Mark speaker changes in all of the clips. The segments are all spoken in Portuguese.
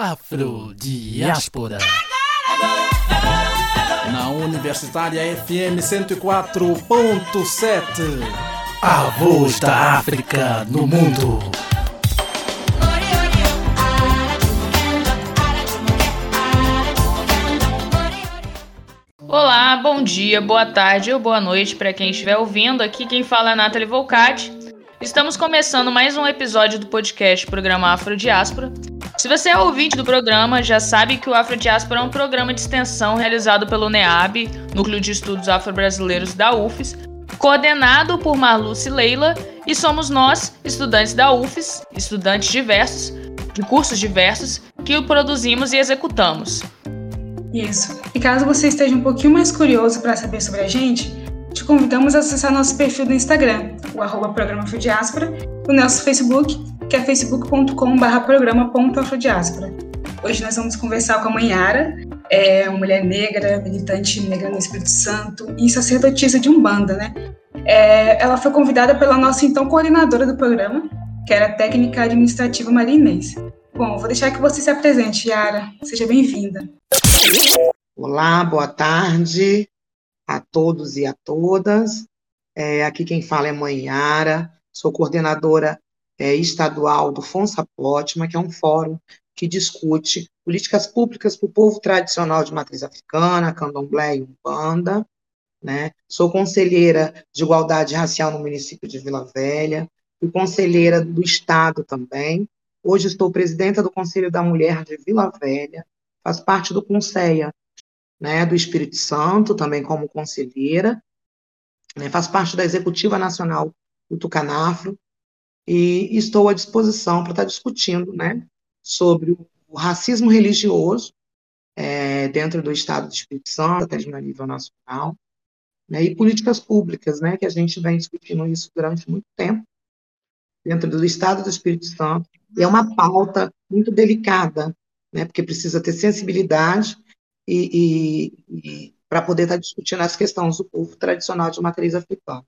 Speaker 1: Afrodiáspora. Na Universitária FM 104.7. A voz da África no mundo.
Speaker 2: Olá, bom dia, boa tarde ou boa noite para quem estiver ouvindo. Aqui quem fala é Nathalie Volcati. Estamos começando mais um episódio do podcast Programa Afrodiáspora. Se você é ouvinte do programa, já sabe que o Afrodiáspora é um programa de extensão realizado pelo NEAB, Núcleo de Estudos Afro-Brasileiros da UFES, coordenado por Marluce Leila, e somos nós, estudantes da UFES, estudantes diversos, de cursos diversos, que o produzimos e executamos.
Speaker 3: Isso. E caso você esteja um pouquinho mais curioso para saber sobre a gente, te convidamos a acessar nosso perfil do Instagram, o arroba programa Afrodiáspora, o nosso Facebook, que é facebook.com.br programa.afrodiáspora. Hoje nós vamos conversar com a mãe Yara, é uma mulher negra, militante negra no Espírito Santo e sacerdotisa de Umbanda, né? É, ela foi convidada pela nossa então coordenadora do programa, que era a técnica administrativa Maria Inês. Bom, vou deixar que você se apresente, Yara. Seja bem-vinda.
Speaker 4: Olá, boa tarde a todos e a todas. É, aqui quem fala é Mãe Yara, sou coordenadora é, estadual do Fonsa Plotma, que é um fórum que discute políticas públicas para o povo tradicional de matriz africana, candomblé e umbanda. Né? Sou conselheira de igualdade racial no município de Vila Velha, fui conselheira do Estado também. Hoje estou presidenta do Conselho da Mulher de Vila Velha, faço parte do Conselho né, do Espírito Santo, também como conselheira, né, faço parte da Executiva Nacional do Tucanafro, e estou à disposição para estar discutindo né, sobre o racismo religioso é, dentro do Estado do Espírito Santo, até de nível nacional, né, e políticas públicas, né, que a gente vem discutindo isso durante muito tempo, dentro do Estado do Espírito Santo, e é uma pauta muito delicada, né, porque precisa ter sensibilidade e, e para poder estar tá discutindo as questões do povo tradicional de matriz africana.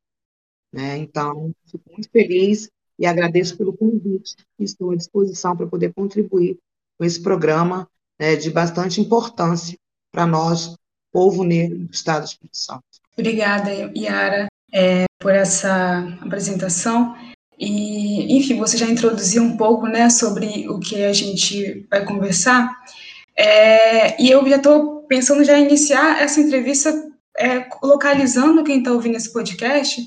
Speaker 4: Né? Então, fico muito feliz e agradeço pelo convite estou à disposição para poder contribuir com esse programa né, de bastante importância para nós, povo negro do Estado do Espírito Santo.
Speaker 3: Obrigada, Yara, é, por essa apresentação. E, enfim, você já introduziu um pouco né, sobre o que a gente vai conversar. É, e eu já estou pensando já iniciar essa entrevista é, localizando quem está ouvindo esse podcast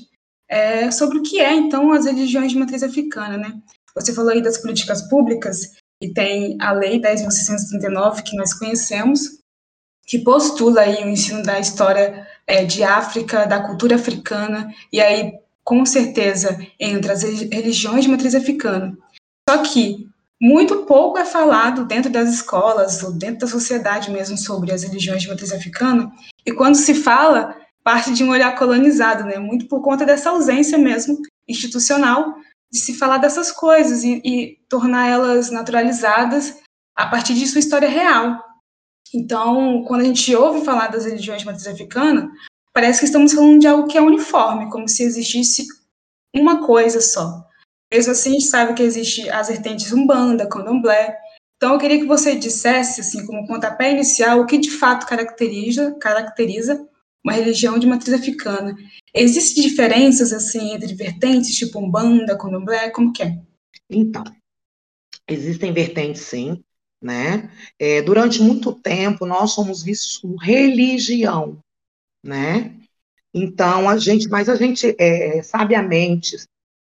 Speaker 3: é, sobre o que é, então, as religiões de matriz africana, né? Você falou aí das políticas públicas, e tem a Lei 10.639, que nós conhecemos, que postula aí o ensino da história é, de África, da cultura africana, e aí, com certeza, entre as religiões de matriz africana. Só que muito pouco é falado dentro das escolas ou dentro da sociedade mesmo sobre as religiões de matriz africana, e quando se fala, parte de um olhar colonizado, né? Muito por conta dessa ausência mesmo institucional de se falar dessas coisas e, e tornar elas naturalizadas a partir de sua história real. Então, quando a gente ouve falar das religiões de matriz africana, parece que estamos falando de algo que é uniforme, como se existisse uma coisa só. Mesmo assim, a gente sabe que existe as vertentes Umbanda, Candomblé. Então, eu queria que você dissesse, assim, como pontapé inicial, o que de fato caracteriza, caracteriza uma religião de matriz africana. Existem diferenças, assim, entre vertentes, tipo Umbanda, Candomblé, como que é?
Speaker 4: Então, existem vertentes, sim, né? É, durante muito tempo, nós somos vistos como religião, né? Então, a gente, mas a gente, é, sabiamente,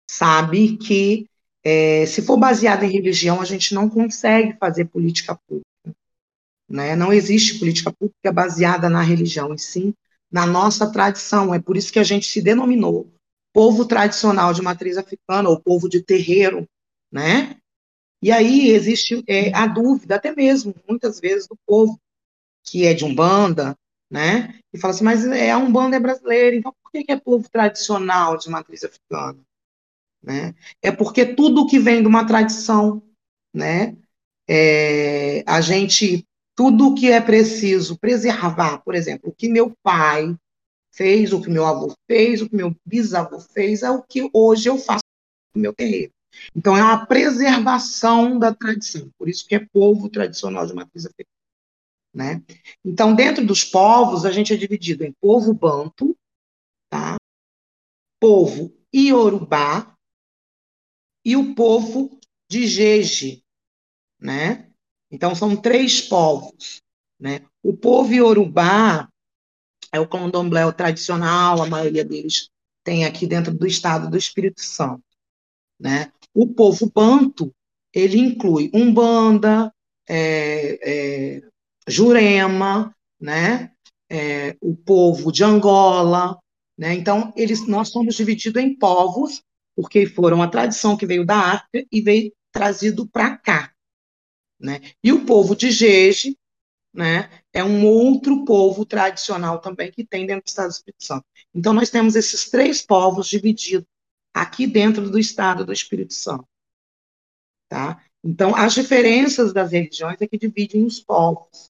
Speaker 4: sabe que é, se for baseado em religião, a gente não consegue fazer política pública. Né? Não existe política pública baseada na religião, e sim na nossa tradição. É por isso que a gente se denominou povo tradicional de matriz africana, ou povo de terreiro, né? E aí existe é, a dúvida, até mesmo, muitas vezes, do povo que é de Umbanda, né? E fala assim, mas é, Umbanda é brasileira, então por que é povo tradicional de matriz africana? Né? É porque tudo que vem de uma tradição, né? É, a gente, tudo que é preciso preservar, por exemplo, o que meu pai fez, o que meu avô fez, o que meu bisavô fez, é o que hoje eu faço no meu terreiro. Então, é uma preservação da tradição, por isso que é povo tradicional de matriz africana. Né? Então, dentro dos povos, a gente é dividido em povo banto, tá? povo iorubá e o povo de Jeje, né? Então, são três povos, né? O povo iorubá é o candomblé tradicional, a maioria deles tem aqui dentro do estado do Espírito Santo, né? O povo banto, ele inclui umbanda, é, é, Jurema, né? É, o povo de Angola, né? Então eles, nós somos divididos em povos porque foram a tradição que veio da África e veio trazido para cá, né? E o povo de Jeje, né? É um outro povo tradicional também que tem dentro do Estado do Espírito Santo. Então nós temos esses três povos divididos aqui dentro do Estado do Espírito Santo, tá? Então as diferenças das religiões é que dividem os povos.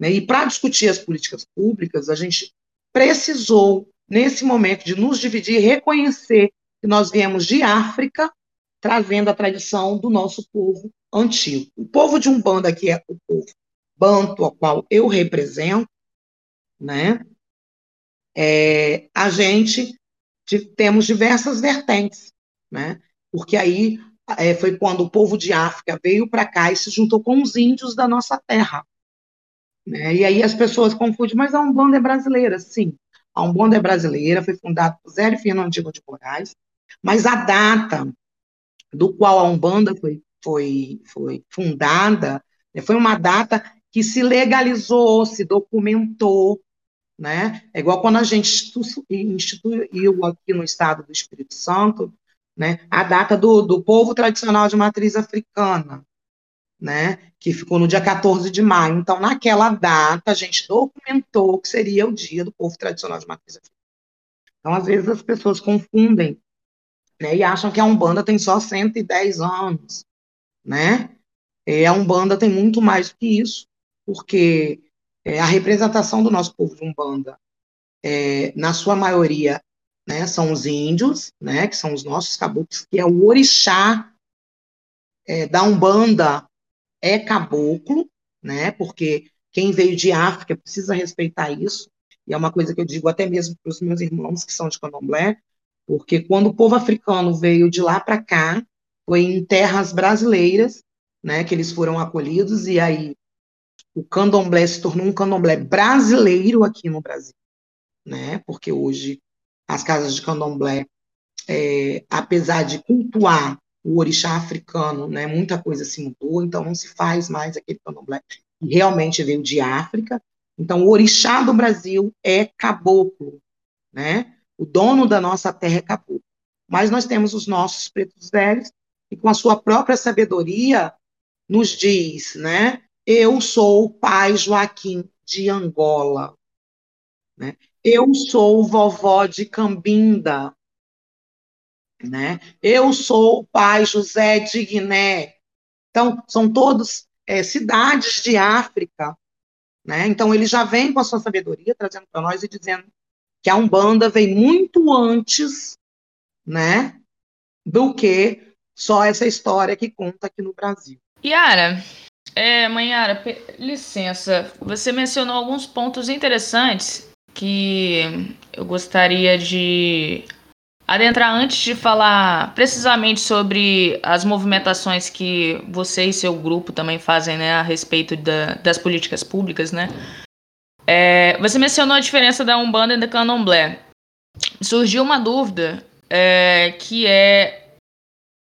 Speaker 4: Né? E para discutir as políticas públicas, a gente precisou, nesse momento, de nos dividir reconhecer que nós viemos de África, trazendo a tradição do nosso povo antigo. O povo de Umbanda, que é o povo banto, ao qual eu represento, né? É, a gente temos diversas vertentes, né? Porque aí é, foi quando o povo de África veio para cá e se juntou com os índios da nossa terra. Né? E aí as pessoas confundem, mas a Umbanda é brasileira, sim. A Umbanda é brasileira, foi fundada por Zé Fernandinho de Moraes, mas a data do qual a Umbanda foi, foi, foi fundada né, foi uma data que se legalizou, se documentou, né? É igual quando a gente instituiu aqui no estado do Espírito Santo, né, a data do, do povo tradicional de matriz africana, né, que ficou no dia 14 de maio. Então, naquela data, a gente documentou que seria o dia do povo tradicional de matriz africana. Então, às vezes, as pessoas confundem né, e acham que a Umbanda tem só 110 anos, né? É, a Umbanda tem muito mais que isso, porque é, a representação do nosso povo de Umbanda, é, na sua maioria, né, são os índios, né, que são os nossos caboclos, que é o orixá é, da Umbanda, é caboclo, né? Porque quem veio de África precisa respeitar isso. E é uma coisa que eu digo até mesmo para os meus irmãos que são de Candomblé, porque quando o povo africano veio de lá para cá, foi em terras brasileiras, né, que eles foram acolhidos e aí o Candomblé se tornou um Candomblé brasileiro aqui no Brasil, né? Porque hoje as casas de Candomblé, é, apesar de cultuar o orixá africano, né, muita coisa se mudou, então não se faz mais aquele candomblé que realmente veio de África. Então, o orixá do Brasil é caboclo, né? O dono da nossa terra é caboclo. Mas nós temos os nossos pretos velhos, e com a sua própria sabedoria, nos diz, né? Eu sou o pai Joaquim de Angola. Né? Eu sou vovó de Cambinda né? Eu sou o pai José de Guiné. Então, são todos é, cidades de África, né? Então, ele já vem com a sua sabedoria, trazendo para nós e dizendo que a Umbanda vem muito antes, né, do que só essa história que conta aqui no Brasil.
Speaker 2: Yara, é, mãe Yara, licença, você mencionou alguns pontos interessantes que eu gostaria de adentrar antes de falar precisamente sobre as movimentações que você e seu grupo também fazem né, a respeito da, das políticas públicas, né? É, você mencionou a diferença da Umbanda e da Candomblé. Surgiu uma dúvida é, que é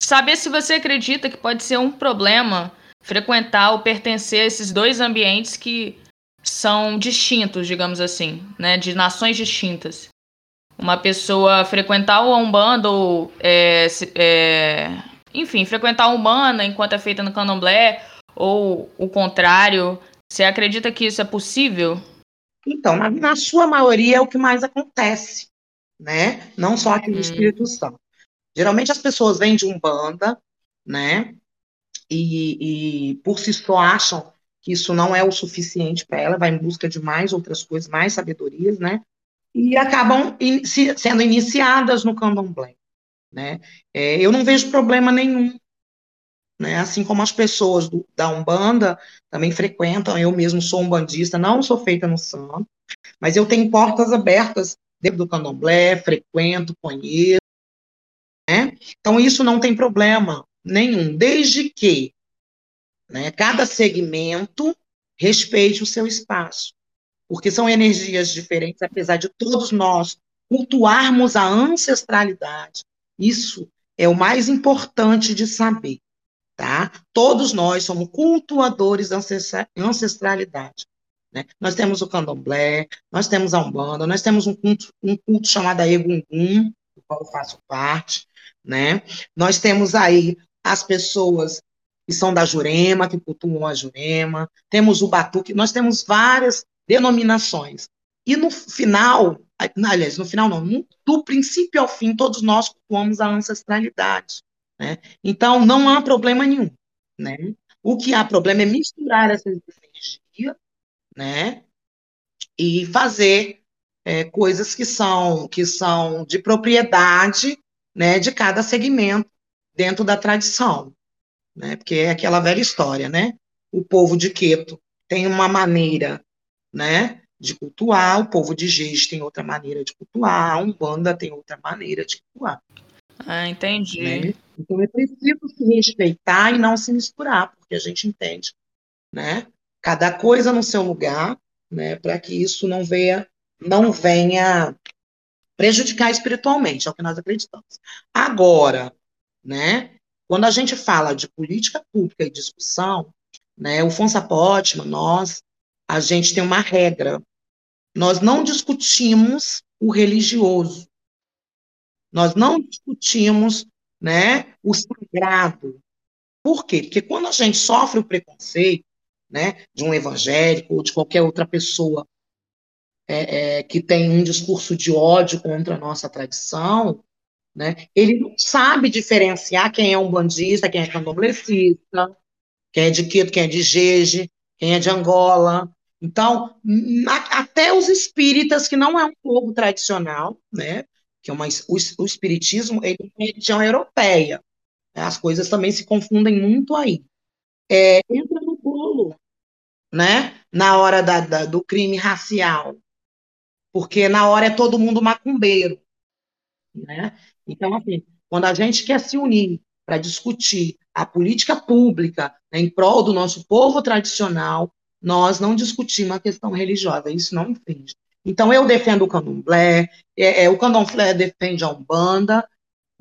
Speaker 2: saber se você acredita que pode ser um problema frequentar ou pertencer a esses dois ambientes que são distintos, digamos assim, né, de nações distintas uma pessoa frequentar o Umbanda ou, é, é, enfim, frequentar a Umbanda enquanto é feita no Candomblé ou o contrário. Você acredita que isso é possível?
Speaker 4: Então, na, na sua maioria é o que mais acontece, né? Não só aqui no hum. Espírito Santo. Geralmente as pessoas vêm de Umbanda, né? E, e por si só acham que isso não é o suficiente para ela, vai em busca de mais outras coisas, mais sabedorias, né? e acabam in, se, sendo iniciadas no candomblé. né? É, eu não vejo problema nenhum, né? Assim como as pessoas do, da Umbanda também frequentam, eu mesmo sou um bandista, não sou feita no santo, mas eu tenho portas abertas dentro do candomblé, frequento, conheço, né? Então isso não tem problema nenhum, desde que né, cada segmento respeite o seu espaço, porque são energias diferentes, apesar de todos nós cultuarmos a ancestralidade, isso é o mais importante de saber, tá? Todos nós somos cultuadores da ancestralidade. Né? Nós temos o candomblé, nós temos a Umbanda, nós temos um culto, um culto chamado Egungun, do qual eu faço parte, né? Nós temos aí as pessoas que são da Jurema, que cultuam a Jurema, temos o Batuque, nós temos várias denominações. E no final, aliás, no final não, do princípio ao fim, todos nós cultuamos a ancestralidade. Né? Então, não há problema nenhum. Né? O que há problema é misturar essas energias né? e fazer é, coisas que são, que são de propriedade né, de cada segmento dentro da tradição. Né? Porque é aquela velha história, né? O povo de Queto tem uma maneira né, de cultuar, o povo de Giz tem outra maneira de cultuar, a Umbanda tem outra maneira de cultuar.
Speaker 2: Ah, entendi.
Speaker 4: Né? Então é preciso se respeitar e não se misturar, porque a gente entende, né? Cada coisa no seu lugar, né? Para que isso não venha, não venha prejudicar espiritualmente, é o que nós acreditamos. Agora, né? Quando a gente fala de política pública e discussão, né? O Fonsa Potman, nós, a gente tem uma regra nós não discutimos o religioso. Nós não discutimos né, o sagrado. Por quê? Porque quando a gente sofre o preconceito né, de um evangélico ou de qualquer outra pessoa é, é, que tem um discurso de ódio contra a nossa tradição, né, ele não sabe diferenciar quem é um bandista, quem é candomblessista, quem é de Quito, quem é de Jeje, quem é de Angola, então, até os espíritas, que não é um povo tradicional, né, que é uma, o, o espiritismo ele é uma religião europeia, né, as coisas também se confundem muito aí. É, entra no bolo, né, na hora da, da, do crime racial, porque na hora é todo mundo macumbeiro, né? Então, assim, quando a gente quer se unir para discutir a política pública né, em prol do nosso povo tradicional, nós não discutimos a questão religiosa, isso não infringe. Então, eu defendo o candomblé, é, é, o candomblé defende a Umbanda,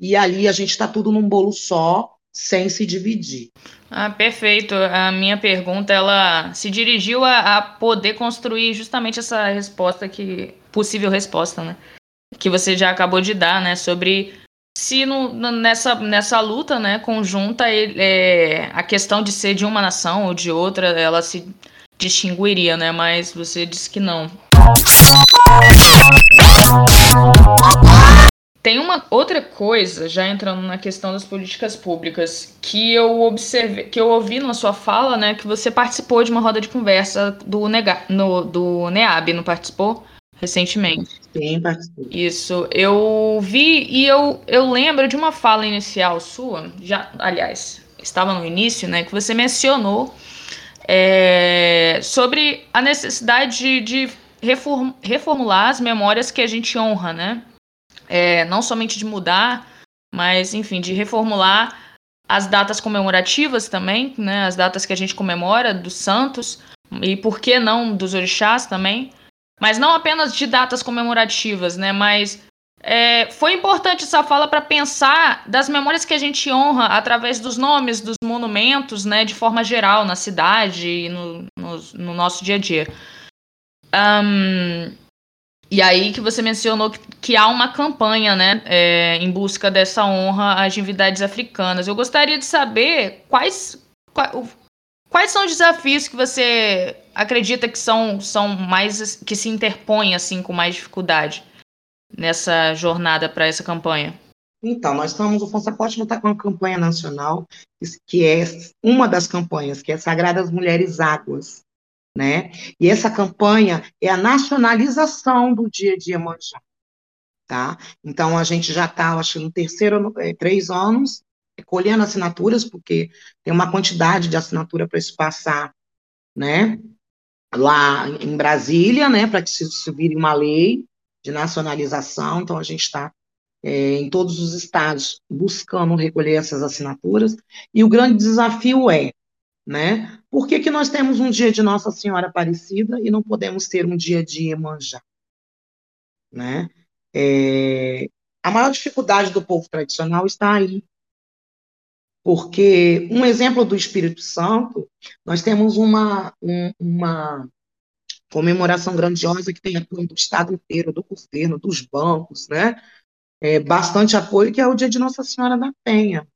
Speaker 4: e ali a gente está tudo num bolo só, sem se dividir.
Speaker 2: Ah, perfeito. A minha pergunta, ela se dirigiu a, a poder construir justamente essa resposta que possível resposta, né? Que você já acabou de dar, né? Sobre se no, nessa, nessa luta, né, conjunta, ele, é, a questão de ser de uma nação ou de outra, ela se distinguiria, né? Mas você disse que não. Tem uma outra coisa, já entrando na questão das políticas públicas, que eu observei, que eu ouvi na sua fala, né, que você participou de uma roda de conversa do, Nega, no, do NEAB, não participou? Recentemente.
Speaker 4: Sim, participou.
Speaker 2: Isso. Eu vi e eu, eu lembro de uma fala inicial sua, já, aliás, estava no início, né, que você mencionou é, sobre a necessidade de, de reformular as memórias que a gente honra, né? É, não somente de mudar, mas, enfim, de reformular as datas comemorativas também, né? As datas que a gente comemora dos santos e por que não dos orixás também, mas não apenas de datas comemorativas, né? Mas é, foi importante essa fala para pensar das memórias que a gente honra através dos nomes dos monumentos, né, de forma geral, na cidade e no, no, no nosso dia a dia. Um, e aí que você mencionou que, que há uma campanha, né, é, em busca dessa honra às divindades africanas. Eu gostaria de saber quais, quais, quais são os desafios que você acredita que são, são mais que se interpõem assim com mais dificuldade nessa jornada para essa campanha?
Speaker 4: Então, nós estamos, o Fonsaporte não está com uma campanha nacional, que é uma das campanhas, que é Sagradas Mulheres Águas, né? E essa campanha é a nacionalização do dia dia Iemanjá. tá? Então, a gente já está, acho no terceiro, é, três anos, colhendo assinaturas, porque tem uma quantidade de assinatura para se passar, né, lá em Brasília, né, para que se, vire uma lei de nacionalização, então a gente está é, em todos os estados buscando recolher essas assinaturas, e o grande desafio é, né, por que, que nós temos um dia de Nossa Senhora Aparecida e não podemos ter um dia de Iemanjá? Né? É, a maior dificuldade do povo tradicional está aí. Porque um exemplo do Espírito Santo, nós temos uma, um, uma comemoração grandiosa que tem apoio do Estado inteiro, do governo, dos bancos, né? É, bastante apoio, que é o dia de Nossa Senhora da Penha,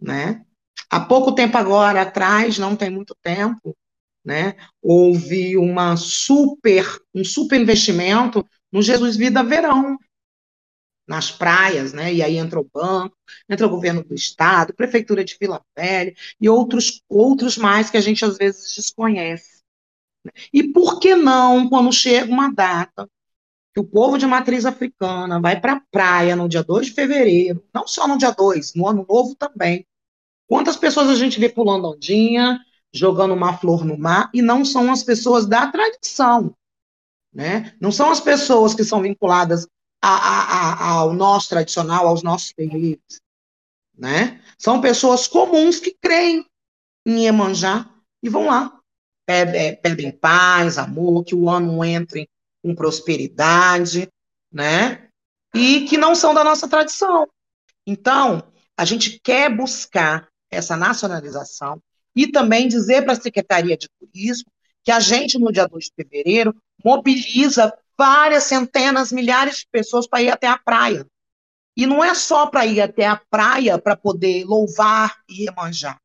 Speaker 4: né? Há pouco tempo agora atrás, não tem muito tempo, né? Houve uma super, um super investimento no Jesus Vida Verão, nas praias, né? E aí entrou o banco, entrou o governo do estado, prefeitura de Vila Velha e outros outros mais que a gente às vezes desconhece. E por que não, quando chega uma data que o povo de matriz africana vai para a praia no dia 2 de fevereiro, não só no dia 2, no ano novo também. Quantas pessoas a gente vê pulando ondinha, jogando uma flor no mar, e não são as pessoas da tradição. Né? Não são as pessoas que são vinculadas a, a, ao nosso tradicional, aos nossos terreiros. Né? São pessoas comuns que creem em Iemanjá e vão lá. Pedem, pedem paz, amor, que o ano entre com prosperidade, né? E que não são da nossa tradição. Então, a gente quer buscar essa nacionalização e também dizer para a Secretaria de Turismo que a gente, no dia 2 de fevereiro, mobiliza várias centenas, milhares de pessoas para ir até a praia. E não é só para ir até a praia para poder louvar e remanjar.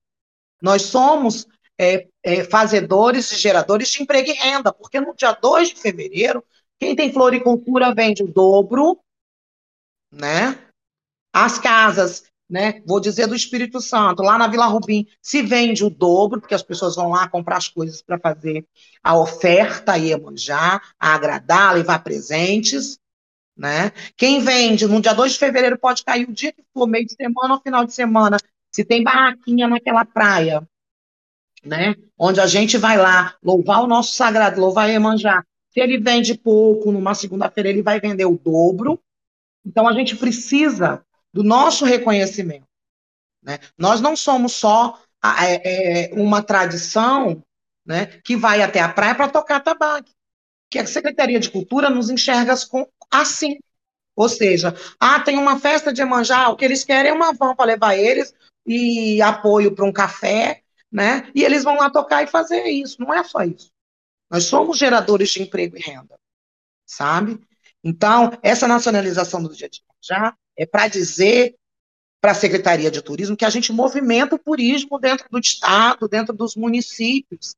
Speaker 4: Nós somos é, é, fazedores e geradores de emprego e renda, porque no dia 2 de fevereiro, quem tem floricultura vende o dobro, né? As casas né? Vou dizer do Espírito Santo, lá na Vila Rubim se vende o dobro, porque as pessoas vão lá comprar as coisas para fazer a oferta e manjar, a agradar, levar presentes, né? Quem vende no dia 2 de fevereiro pode cair o dia que for, meio de semana ou final de semana, se tem barraquinha naquela praia, né? Onde a gente vai lá louvar o nosso sagrado, louvar manjar. Se ele vende pouco, numa segunda-feira ele vai vender o dobro. Então a gente precisa do nosso reconhecimento. Né? Nós não somos só é, é, uma tradição né, que vai até a praia para tocar tabaco, que a Secretaria de Cultura nos enxerga assim. Ou seja, ah, tem uma festa de Emanjá, o que eles querem é uma van para levar eles e apoio para um café, né? E eles vão lá tocar e fazer isso. Não é só isso. Nós somos geradores de emprego e renda, sabe? Então, essa nacionalização do dia de Emanjá é para dizer para a Secretaria de Turismo que a gente movimenta o turismo dentro do estado, dentro dos municípios,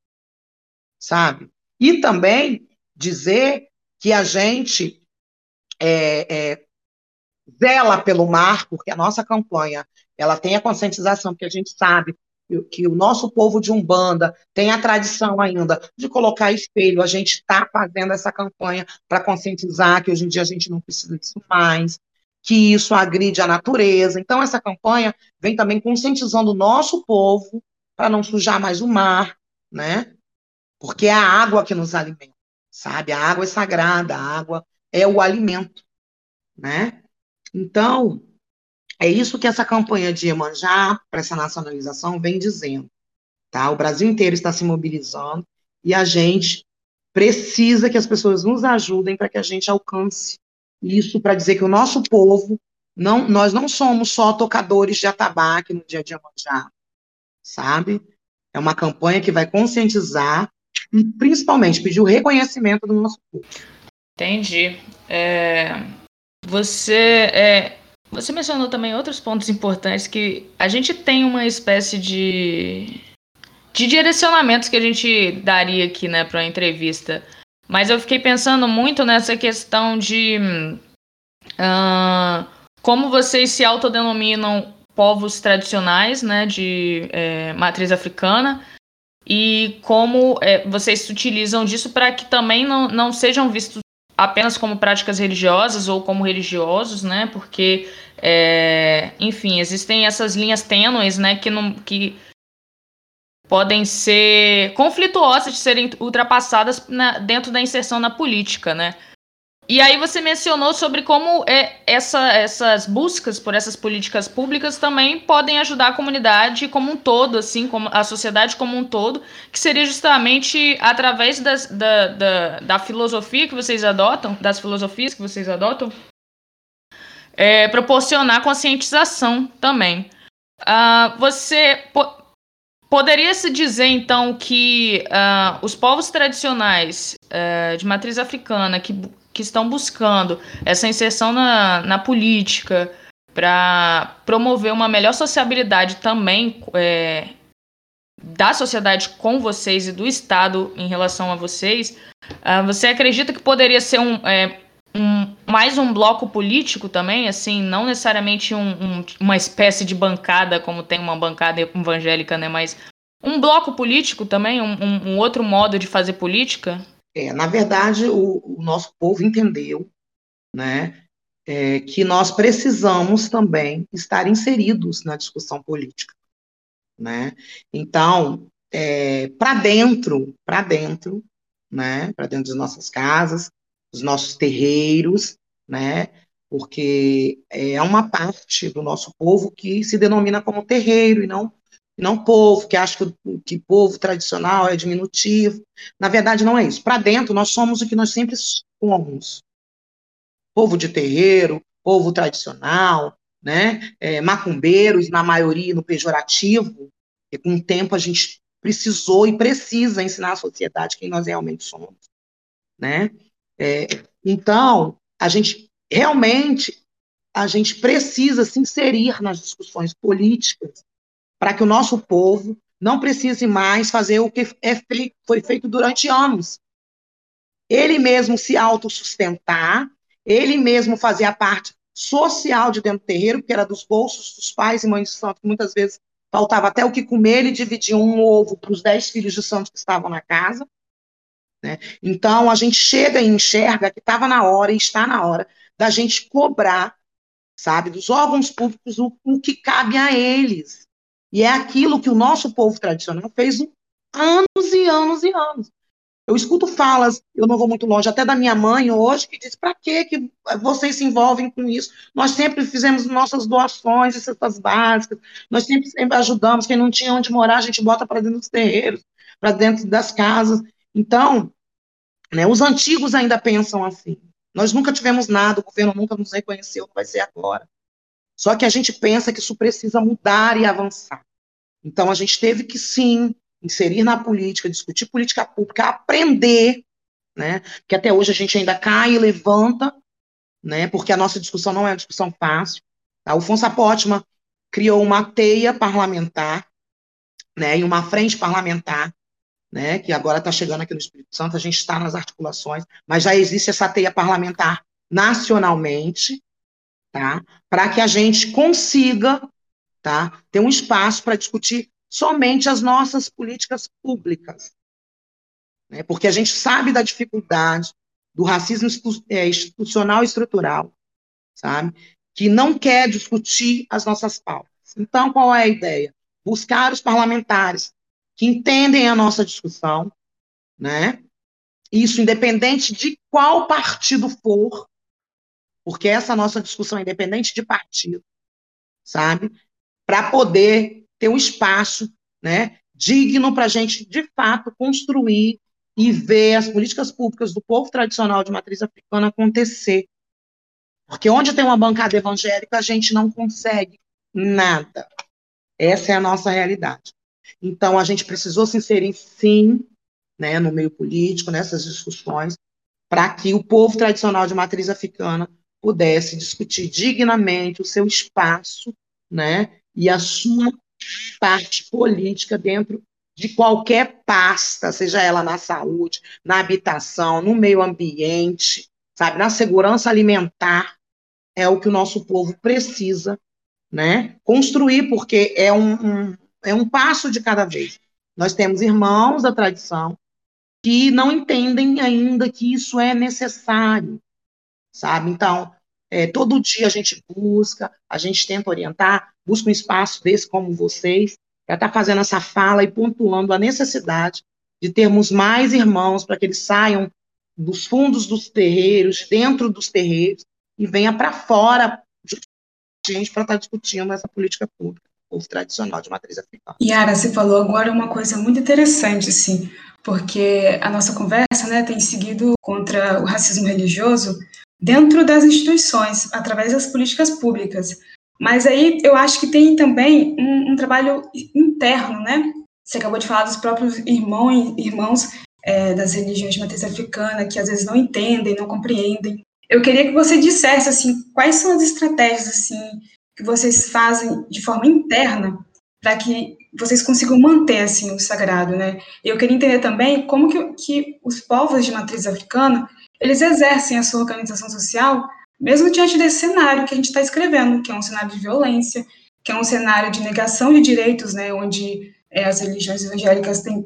Speaker 4: sabe? E também dizer que a gente é, é, zela pelo mar, porque a nossa campanha ela tem a conscientização, porque a gente sabe que o nosso povo de Umbanda tem a tradição ainda de colocar espelho. A gente está fazendo essa campanha para conscientizar que hoje em dia a gente não precisa disso mais, que isso agride a natureza. Então, essa campanha vem também conscientizando o nosso povo para não sujar mais o mar, né? Porque é a água que nos alimenta, sabe? A água é sagrada, a água é o alimento, né? Então, é isso que essa campanha de Iemanjá, para essa nacionalização, vem dizendo. Tá? O Brasil inteiro está se mobilizando e a gente precisa que as pessoas nos ajudem para que a gente alcance isso para dizer que o nosso povo, não, nós não somos só tocadores de atabaque no dia de Iemanjá, sabe? É uma campanha que vai conscientizar e, principalmente, pedir o reconhecimento do nosso povo.
Speaker 2: Entendi. É, você, é, você mencionou também outros pontos importantes que a gente tem uma espécie de, de direcionamentos que a gente daria aqui né, para a entrevista. Mas eu fiquei pensando muito nessa questão de uh, como vocês se autodenominam povos tradicionais, né, de é, matriz africana, e como é, vocês se utilizam disso para que também não, não sejam vistos apenas como práticas religiosas ou como religiosos, né? Porque, é, enfim, existem essas linhas tênues, né? Que, não, que podem ser conflituosas de serem ultrapassadas na, dentro da inserção na política, né? E aí você mencionou sobre como é, essa, essas buscas por essas políticas públicas também podem ajudar a comunidade como um todo, assim, como a sociedade como um todo, que seria justamente através das, da, da, da filosofia que vocês adotam, das filosofias que vocês adotam, é, proporcionar conscientização também. Uh, você po poderia se dizer então que uh, os povos tradicionais uh, de matriz africana que que estão buscando essa inserção na, na política para promover uma melhor sociabilidade também é, da sociedade com vocês e do Estado em relação a vocês, uh, você acredita que poderia ser um, é, um, mais um bloco político também, assim, não necessariamente um, um, uma espécie de bancada como tem uma bancada evangélica, né, mas um bloco político também, um outro modo de fazer política?
Speaker 4: É, na verdade, o, o, nosso povo entendeu né, é, que nós precisamos também estar inseridos na discussão política. Né? Então, é, para dentro, para dentro, né, para dentro das nossas casas, dos nossos terreiros, né, porque é uma parte do nosso povo que se denomina como terreiro e não não povo, que acha que, que povo tradicional é diminutivo. Na verdade, não é isso. Para dentro, nós somos o que nós sempre somos. Povo de terreiro, povo tradicional, né? É, macumbeiros, na maioria no pejorativo, e com o tempo a gente precisou e precisa ensinar à sociedade quem nós realmente somos. Né? É, então, a gente realmente a gente precisa se inserir nas discussões políticas para que o nosso povo não precise mais fazer o que é foi feito durante anos. Ele mesmo se autossustentar, ele mesmo fazer a parte social de dentro do terreiro, que era dos bolsos dos pais e mães de santo, que muitas vezes faltava até o que comer, ele dividia um ovo para os dez filhos de santos que estavam na casa. Né? Então, a gente chega e enxerga que estava na hora e está na hora da gente cobrar, sabe, dos órgãos públicos o, o que cabe a eles. E é aquilo que o nosso povo tradicional fez anos e anos e anos. Eu escuto falas, eu não vou muito longe, até da minha mãe hoje, que diz: para que vocês se envolvem com isso? Nós sempre fizemos nossas doações e cestas básicas, nós sempre, sempre ajudamos. Quem não tinha onde morar, a gente bota para dentro dos terreiros, para dentro das casas. Então, né, os antigos ainda pensam assim. Nós nunca tivemos nada, o governo nunca nos reconheceu, vai ser agora. Só que a gente pensa que isso precisa mudar e avançar. Então, a gente teve que, sim, inserir na política, discutir política pública, aprender, né? Que até hoje a gente ainda cai e levanta, né? Porque a nossa discussão não é uma discussão fácil. Tá? O Fonsa criou uma teia parlamentar, né? E uma frente parlamentar, né? Que agora está chegando aqui no Espírito Santo, a gente está nas articulações, mas já existe essa teia parlamentar nacionalmente, tá? Para que a gente consiga, tá? Ter um espaço para discutir somente as nossas políticas públicas, né? Porque a gente sabe da dificuldade do racismo é, institucional e estrutural, sabe? Que não quer discutir as nossas pautas. Então, qual é a ideia? Buscar os parlamentares que entendem a nossa discussão, né? Isso independente de qual partido for, porque essa nossa discussão é independente de partido, sabe? Para poder ter um espaço né, digno para a gente, de fato, construir e ver as políticas públicas do povo tradicional de matriz africana acontecer. Porque onde tem uma bancada evangélica, a gente não consegue nada. Essa é a nossa realidade. Então, a gente precisou se inserir, sim, né, no meio político, nessas discussões, para que o povo tradicional de matriz africana pudesse discutir dignamente o seu espaço, né, e a sua parte política dentro de qualquer pasta, seja ela na saúde, na habitação, no meio ambiente, sabe, na segurança alimentar, é o que o nosso povo precisa, né, construir, porque é um, um é um passo de cada vez. Nós temos irmãos da tradição que não entendem ainda que isso é necessário, sabe? Então, é, todo dia a gente busca, a gente tenta orientar, busca um espaço desse como vocês, para estar tá fazendo essa fala e pontuando a necessidade de termos mais irmãos para que eles saiam dos fundos dos terreiros, dentro dos terreiros, e venha para fora gente para estar tá discutindo essa política pública, povo tradicional de matriz africana.
Speaker 3: Yara, você falou agora uma coisa muito interessante, assim, porque a nossa conversa né, tem seguido contra o racismo religioso dentro das instituições, através das políticas públicas. Mas aí eu acho que tem também um, um trabalho interno, né? Você acabou de falar dos próprios irmãos, irmãos é, das religiões de matriz africana, que às vezes não entendem, não compreendem. Eu queria que você dissesse, assim, quais são as estratégias, assim, que vocês fazem de forma interna para que vocês consigam manter, assim, o sagrado, né? Eu queria entender também como que, que os povos de matriz africana, eles exercem a sua organização social mesmo diante desse cenário que a gente está escrevendo, que é um cenário de violência, que é um cenário de negação de direitos, né, onde é, as religiões evangélicas têm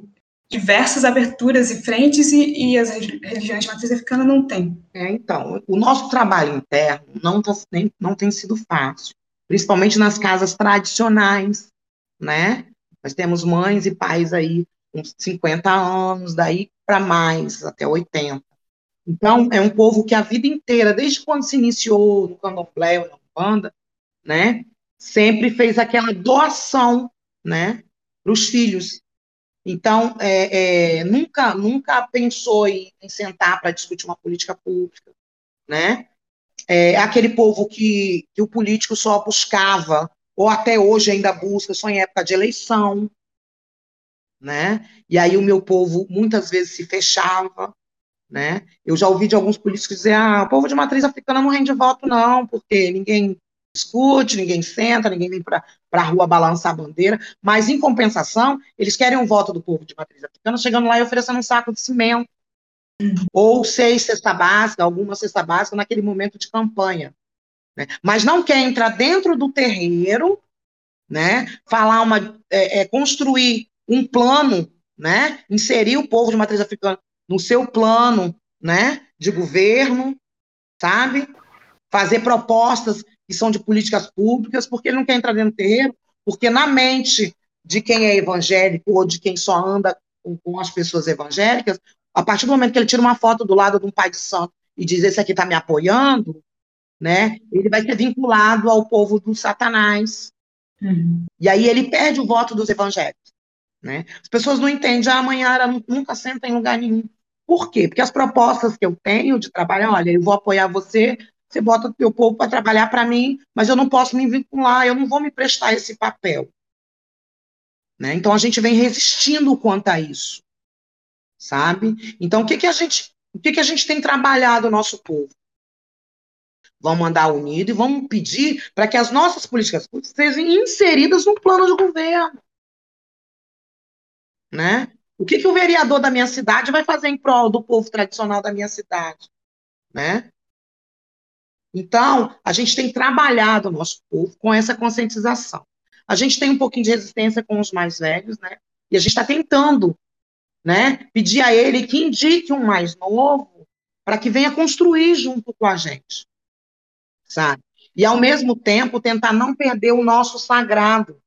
Speaker 3: diversas aberturas e frentes e, e as religiões de matriz africana não têm.
Speaker 4: É, então, o nosso trabalho interno não, tá, nem, não tem sido fácil, principalmente nas casas tradicionais, né? Nós temos mães e pais aí com 50 anos, daí para mais, até 80. Então, é um povo que a vida inteira, desde quando se iniciou no candomblé ou na Umbanda, né, sempre fez aquela doação, né, para os filhos. Então, é, é, nunca, nunca pensou em, em sentar para discutir uma política pública, né? É aquele povo que, que o político só buscava, ou até hoje ainda busca, só em época de eleição, né? E aí o meu povo muitas vezes se fechava, né? Eu já ouvi de alguns políticos dizer: ah, o povo de matriz africana não rende voto, não, porque ninguém discute, ninguém senta, ninguém vem para a rua balançar a bandeira, mas, em compensação, eles querem um voto do povo de matriz africana chegando lá e oferecendo um saco de cimento, ou seis cesta básica, alguma cesta básica naquele momento de campanha. Né? Mas não quer entrar dentro do terreiro, né? falar uma, é, é, construir um plano, né? inserir o povo de matriz africana no seu plano, né, de governo, sabe? Fazer propostas que são de políticas públicas, porque ele não quer entrar dentro do terreiro, porque na mente de quem é evangélico ou de quem só anda com, com as pessoas evangélicas, a partir do momento que ele tira uma foto do lado de um pai de santo e diz esse aqui está me apoiando, né? Ele vai ser vinculado ao povo do Satanás. Uhum. E aí ele perde o voto dos evangélicos. Né? As pessoas não entendem, ah, a Manhara nunca senta em lugar nenhum. Por quê? Porque as propostas que eu tenho de trabalho, olha, eu vou apoiar você, você bota o teu povo para trabalhar para mim, mas eu não posso me vincular, eu não vou me prestar esse papel. Né? Então a gente vem resistindo quanto a isso, sabe? Então o que que a gente, o que que a gente tem trabalhado o nosso povo? Vamos andar unido e vamos pedir para que as nossas políticas públicas sejam inseridas no plano de governo, né? O que, que o vereador da minha cidade vai fazer em prol do povo tradicional da minha cidade? Né? Então, a gente tem trabalhado o nosso povo com essa conscientização. A gente tem um pouquinho de resistência com os mais velhos, né? E a gente está tentando, né? Pedir a ele que indique um mais novo para que venha construir junto com a gente, sabe? E ao mesmo tempo tentar não perder o nosso sagrado,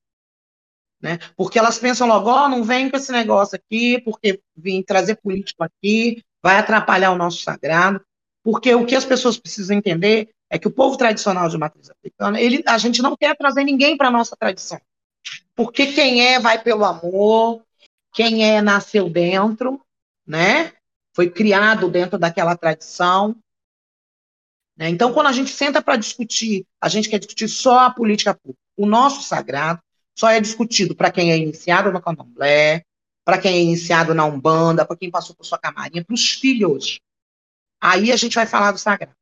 Speaker 4: né? Porque elas pensam logo, ó, oh, não vem com esse negócio aqui, porque vim trazer político aqui, vai atrapalhar o nosso sagrado. Porque o que as pessoas precisam entender é que o povo tradicional de matriz africana, ele, a gente não quer trazer ninguém para a nossa tradição. Porque quem é vai pelo amor, quem é nasceu dentro, né? Foi criado dentro daquela tradição. Né? Então, quando a gente senta para discutir, a gente quer discutir só a política pública, o nosso sagrado, só é discutido para quem é iniciado no candomblé, para quem é iniciado na Umbanda, para quem passou por sua camarinha, para os filhos. Aí a gente vai falar do sagrado.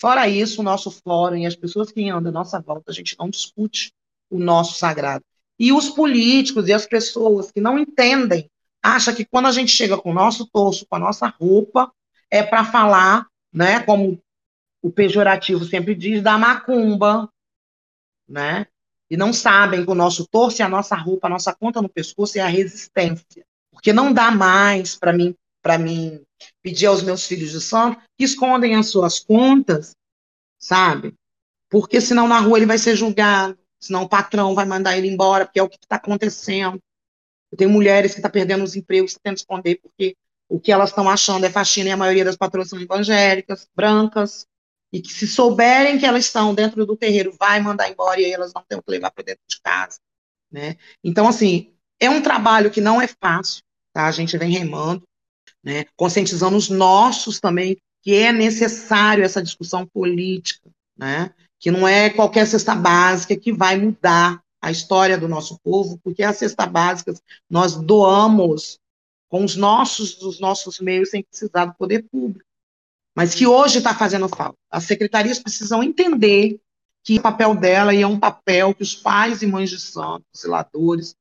Speaker 4: Fora isso, o nosso fórum e as pessoas que andam à nossa volta, a gente não discute o nosso sagrado. E os políticos e as pessoas que não entendem, acham que quando a gente chega com o nosso torso, com a nossa roupa, é para falar, né, como o pejorativo sempre diz, da macumba, né? e não sabem que o nosso torso e a nossa roupa, a nossa conta no pescoço é a resistência. Porque não dá mais para mim para mim pedir aos meus filhos de santo que escondem as suas contas, sabe? Porque senão na rua ele vai ser julgado, senão o patrão vai mandar ele embora, porque é o que está acontecendo. Tenho mulheres que estão tá perdendo os empregos, estão tendo que esconder, porque o que elas estão achando é faxina e a maioria das patroas são evangélicas, brancas, e que se souberem que elas estão dentro do terreiro, vai mandar embora e aí elas não têm o que levar para dentro de casa, né? Então, assim, é um trabalho que não é fácil, tá? A gente vem remando, né? Conscientizando os nossos também que é necessário essa discussão política, né? Que não é qualquer cesta básica que vai mudar a história do nosso povo, porque as cestas básicas nós doamos com os nossos, os nossos meios sem precisar do poder público. Mas que hoje está fazendo falta. As secretarias precisam entender que o papel dela é um papel que os pais e mães de santos, zeladores,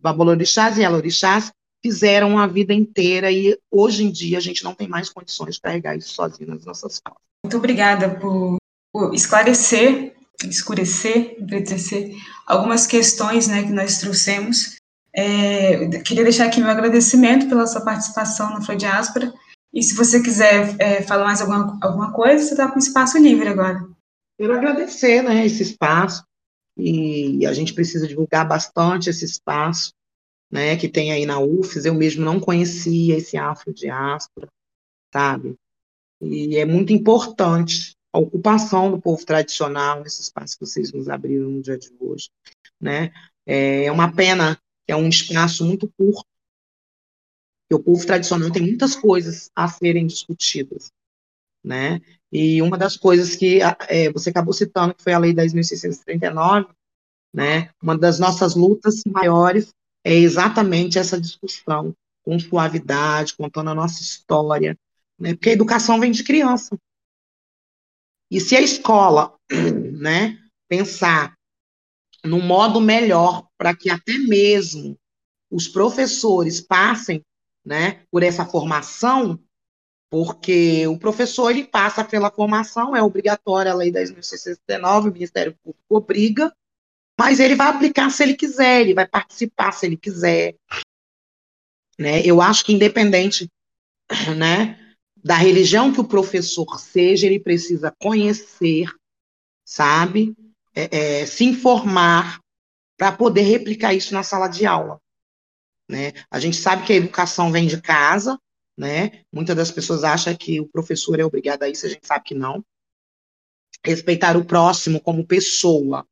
Speaker 4: babolorixás e elorixás fizeram a vida inteira e hoje em dia a gente não tem mais condições de carregar isso sozinho nas nossas costas.
Speaker 3: Muito obrigada por, por esclarecer, escurecer, empretecer algumas questões né, que nós trouxemos. É, queria deixar aqui meu agradecimento pela sua participação no Flow Diáspora. E se você quiser é, falar mais alguma, alguma coisa, você está com espaço livre agora.
Speaker 4: Quero agradecer né, esse espaço. E a gente precisa divulgar bastante esse espaço né, que tem aí na UFES. Eu mesmo não conhecia esse afrodiáspora, sabe? E é muito importante a ocupação do povo tradicional nesse espaço que vocês nos abriram no dia de hoje, né? É uma pena que é um espaço muito curto, que o povo tradicional tem muitas coisas a serem discutidas, né? E uma das coisas que é, você acabou citando, que foi a Lei 10.639, né? Uma das nossas lutas maiores é exatamente essa discussão, com suavidade, contando a nossa história, né? Porque a educação vem de criança. E se a escola, né, pensar no modo melhor para que até mesmo os professores passem, né, por essa formação, porque o professor ele passa pela formação, é obrigatória a lei 10.669, o Ministério Público obriga, mas ele vai aplicar se ele quiser, ele vai participar se ele quiser. Né? Eu acho que independente né, da religião que o professor seja, ele precisa conhecer, sabe, é, é, se informar para poder replicar isso na sala de aula. Né? A gente sabe que a educação vem de casa, né? Muitas das pessoas acham que o professor é obrigado a isso, a gente sabe que não. Respeitar o próximo como pessoa,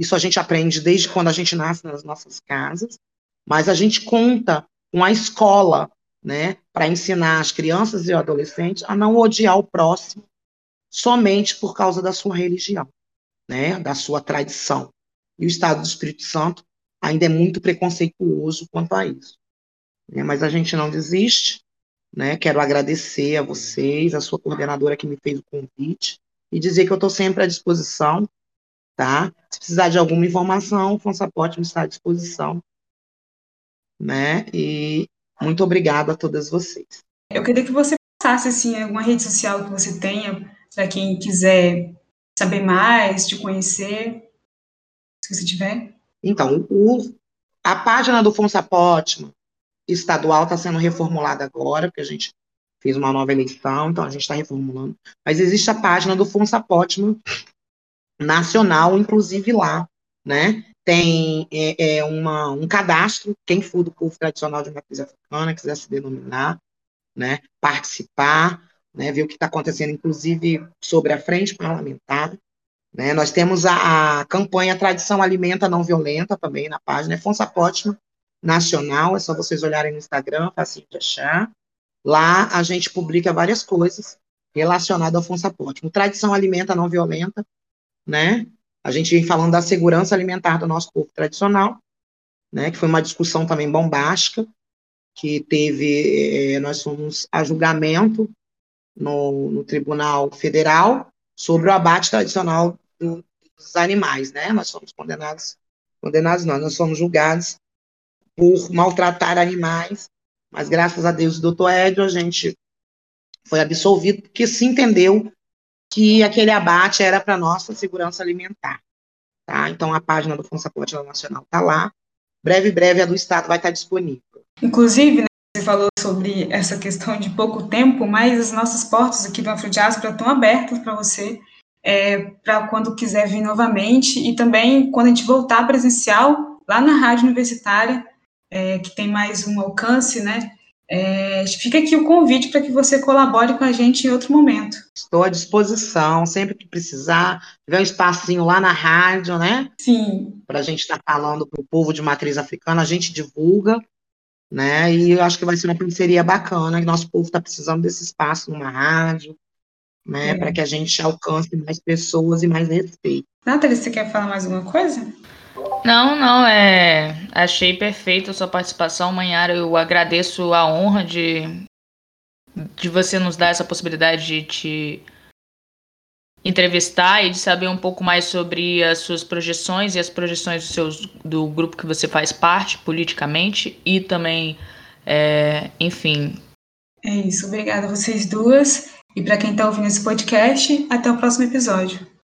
Speaker 4: isso a gente aprende desde quando a gente nasce nas nossas casas, mas a gente conta com a escola, né, para ensinar as crianças e adolescentes a não odiar o próximo somente por causa da sua religião, né, da sua tradição. E o Estado do Espírito Santo ainda é muito preconceituoso quanto a isso. Né, mas a gente não desiste, né? Quero agradecer a vocês, a sua coordenadora que me fez o convite e dizer que eu estou sempre à disposição tá? Se precisar de alguma informação, o Fonsaporte está à disposição, né? E muito obrigada a todas vocês.
Speaker 3: Eu queria que você passasse, assim, alguma rede social que você tenha, para quem quiser saber mais, te conhecer, se você tiver.
Speaker 4: Então, o, a página do Fonsaporte estadual está sendo reformulada agora, porque a gente fez uma nova eleição, então a gente está reformulando. Mas existe a página do Fonsaporte nacional, inclusive lá, né? Tem é, é uma, um cadastro, quem for do povo tradicional de matriz africana, quiser se denominar, né? Participar, né? Ver o que está acontecendo, inclusive sobre a frente parlamentar. Né? Nós temos a, a, campanha Tradição Alimenta Não Violenta também na página, é Fonsapótima Nacional, é só vocês olharem no Instagram, fácil de achar. Lá a gente publica várias coisas relacionadas ao Fonsapótimo. Tradição Alimenta Não Violenta né? A gente vem falando da segurança alimentar do nosso povo tradicional, né? Que foi uma discussão também bombástica, que teve, é, nós fomos a julgamento no, no, Tribunal Federal sobre o abate tradicional do, dos animais, né? Nós fomos condenados, condenados não, nós fomos julgados por maltratar animais, mas graças a Deus, doutor Edio, a gente foi absolvido porque se entendeu que aquele abate era para nossa segurança alimentar. Tá? Então, a página do Força Nacional está lá. Breve, breve, a do Estado vai estar disponível.
Speaker 3: Inclusive, né, você falou sobre essa questão de pouco tempo, mas as nossas portas aqui do Afrodiáspora estão abertas para você, é, para quando quiser vir novamente, e também quando a gente voltar presencial, lá na Rádio Universitária, é, que tem mais um alcance, né? É, fica aqui o convite para que você colabore com a gente em outro momento.
Speaker 4: Estou à disposição, sempre que precisar. Tiver um espacinho lá na rádio, né?
Speaker 3: Sim.
Speaker 4: Para a gente estar tá falando para o povo de matriz africana, a gente divulga, né? E eu acho que vai ser uma parceria bacana, que nosso povo está precisando desse espaço numa rádio, né? É. Para que a gente alcance mais pessoas e mais respeito.
Speaker 3: Nathalie, você quer falar mais alguma coisa?
Speaker 2: Não, não, é. Achei perfeita a sua participação, Manhara. Eu agradeço a honra de, de você nos dar essa possibilidade de te entrevistar e de saber um pouco mais sobre as suas projeções e as projeções do, seus, do grupo que você faz parte politicamente e também, é, enfim.
Speaker 3: É isso, obrigada a vocês duas. E para quem está ouvindo esse podcast, até o próximo episódio.